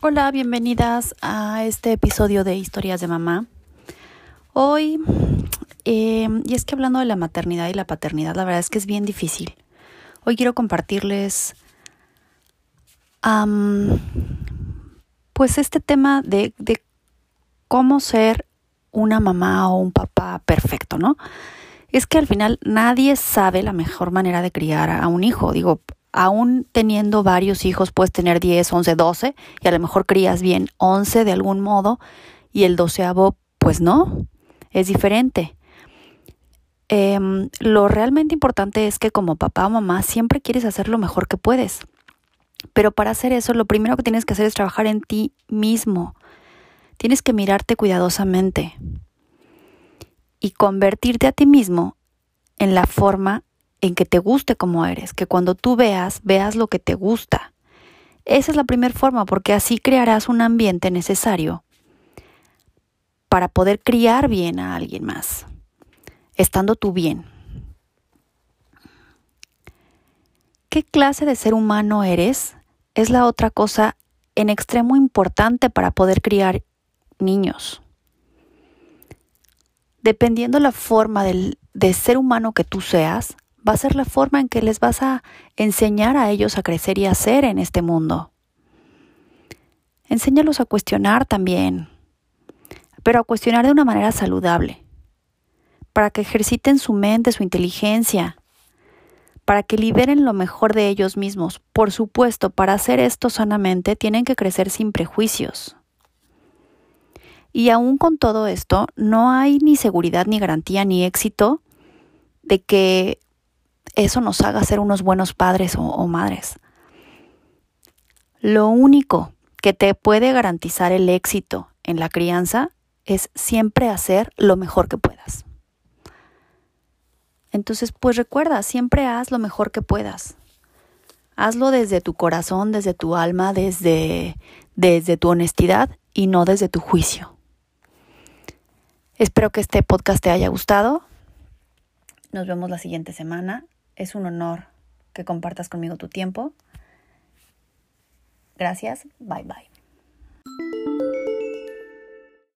Hola, bienvenidas a este episodio de Historias de Mamá. Hoy, eh, y es que hablando de la maternidad y la paternidad, la verdad es que es bien difícil. Hoy quiero compartirles, pues este tema de, de cómo ser una mamá o un papá perfecto, ¿no? Es que al final nadie sabe la mejor manera de criar a un hijo. Digo, aún teniendo varios hijos, puedes tener 10, 11, 12 y a lo mejor crías bien 11 de algún modo y el doceavo, pues no, es diferente. Em, lo realmente importante es que como papá o mamá siempre quieres hacer lo mejor que puedes. Pero para hacer eso, lo primero que tienes que hacer es trabajar en ti mismo. Tienes que mirarte cuidadosamente y convertirte a ti mismo en la forma en que te guste como eres, que cuando tú veas, veas lo que te gusta. Esa es la primera forma, porque así crearás un ambiente necesario para poder criar bien a alguien más, estando tú bien. ¿Qué clase de ser humano eres? Es la otra cosa en extremo importante para poder criar niños. Dependiendo la forma del, de ser humano que tú seas, va a ser la forma en que les vas a enseñar a ellos a crecer y a ser en este mundo. Enséñalos a cuestionar también, pero a cuestionar de una manera saludable, para que ejerciten su mente, su inteligencia, para que liberen lo mejor de ellos mismos. Por supuesto, para hacer esto sanamente tienen que crecer sin prejuicios. Y aún con todo esto, no hay ni seguridad, ni garantía, ni éxito de que eso nos haga ser unos buenos padres o, madres. Lo único que te puede garantizar el éxito en la crianza es siempre hacer lo mejor que puedas. Entonces, pues recuerda, siempre haz lo mejor que puedas. Hazlo desde tu corazón, desde tu alma, desde, desde tu honestidad y no desde tu juicio. Espero que este podcast te haya gustado. Nos vemos la siguiente semana. Es un honor que compartas conmigo tu tiempo. Gracias. Bye bye.